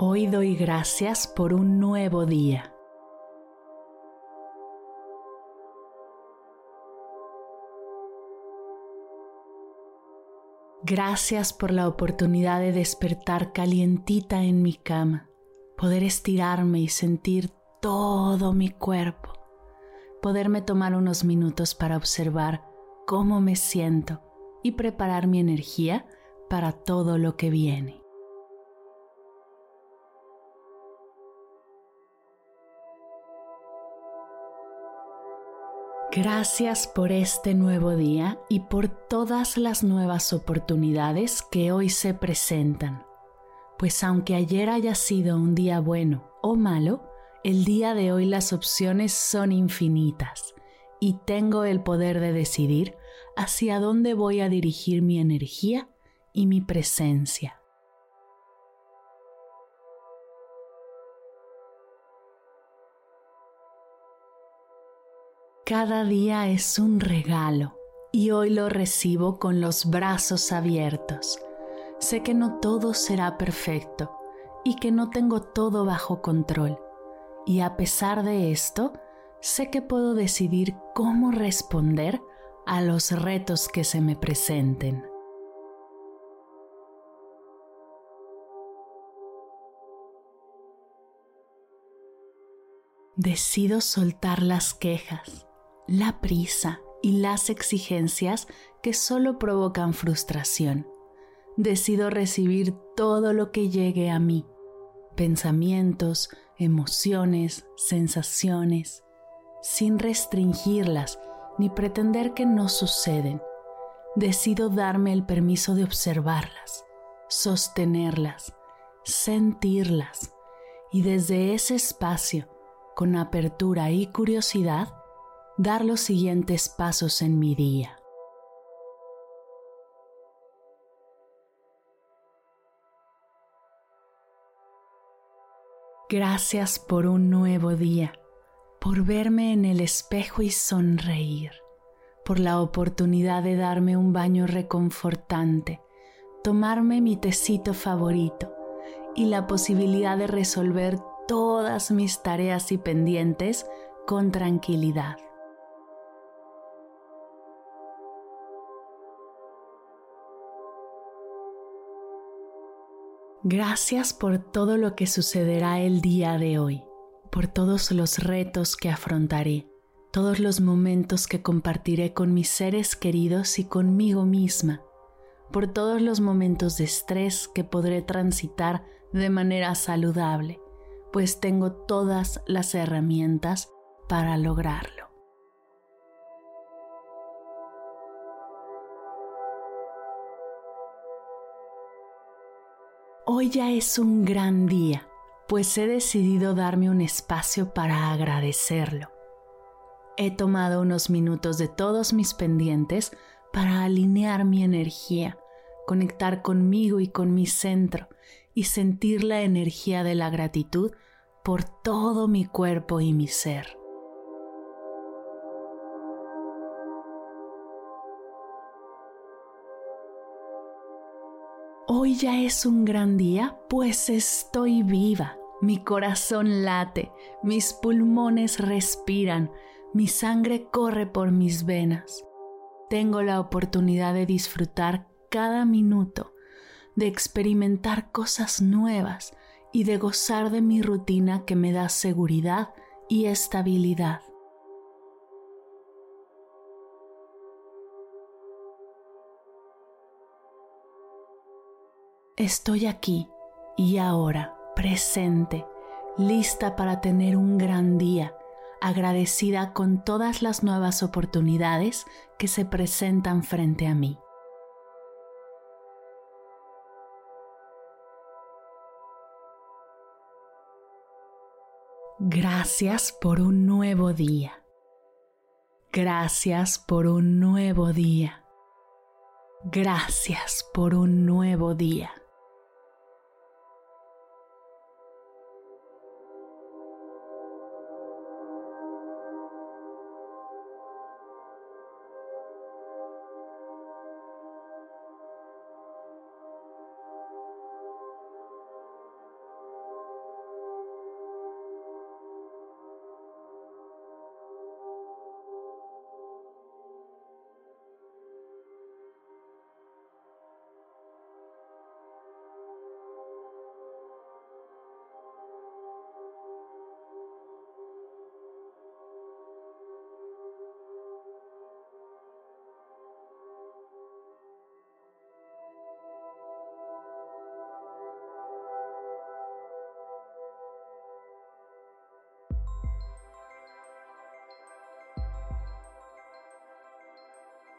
Hoy doy gracias por un nuevo día. Gracias por la oportunidad de despertar calientita en mi cama, poder estirarme y sentir todo mi cuerpo, poderme tomar unos minutos para observar cómo me siento y preparar mi energía para todo lo que viene. Gracias por este nuevo día y por todas las nuevas oportunidades que hoy se presentan. Pues aunque ayer haya sido un día bueno o malo, el día de hoy las opciones son infinitas y tengo el poder de decidir hacia dónde voy a dirigir mi energía y mi presencia. Cada día es un regalo y hoy lo recibo con los brazos abiertos. Sé que no todo será perfecto y que no tengo todo bajo control. Y a pesar de esto, sé que puedo decidir cómo responder a los retos que se me presenten. Decido soltar las quejas la prisa y las exigencias que solo provocan frustración. Decido recibir todo lo que llegue a mí, pensamientos, emociones, sensaciones, sin restringirlas ni pretender que no suceden. Decido darme el permiso de observarlas, sostenerlas, sentirlas y desde ese espacio, con apertura y curiosidad, dar los siguientes pasos en mi día. Gracias por un nuevo día, por verme en el espejo y sonreír, por la oportunidad de darme un baño reconfortante, tomarme mi tecito favorito y la posibilidad de resolver todas mis tareas y pendientes con tranquilidad. Gracias por todo lo que sucederá el día de hoy, por todos los retos que afrontaré, todos los momentos que compartiré con mis seres queridos y conmigo misma, por todos los momentos de estrés que podré transitar de manera saludable, pues tengo todas las herramientas para lograrlo. Hoy ya es un gran día, pues he decidido darme un espacio para agradecerlo. He tomado unos minutos de todos mis pendientes para alinear mi energía, conectar conmigo y con mi centro y sentir la energía de la gratitud por todo mi cuerpo y mi ser. Hoy ya es un gran día, pues estoy viva. Mi corazón late, mis pulmones respiran, mi sangre corre por mis venas. Tengo la oportunidad de disfrutar cada minuto, de experimentar cosas nuevas y de gozar de mi rutina que me da seguridad y estabilidad. Estoy aquí y ahora, presente, lista para tener un gran día, agradecida con todas las nuevas oportunidades que se presentan frente a mí. Gracias por un nuevo día. Gracias por un nuevo día. Gracias por un nuevo día.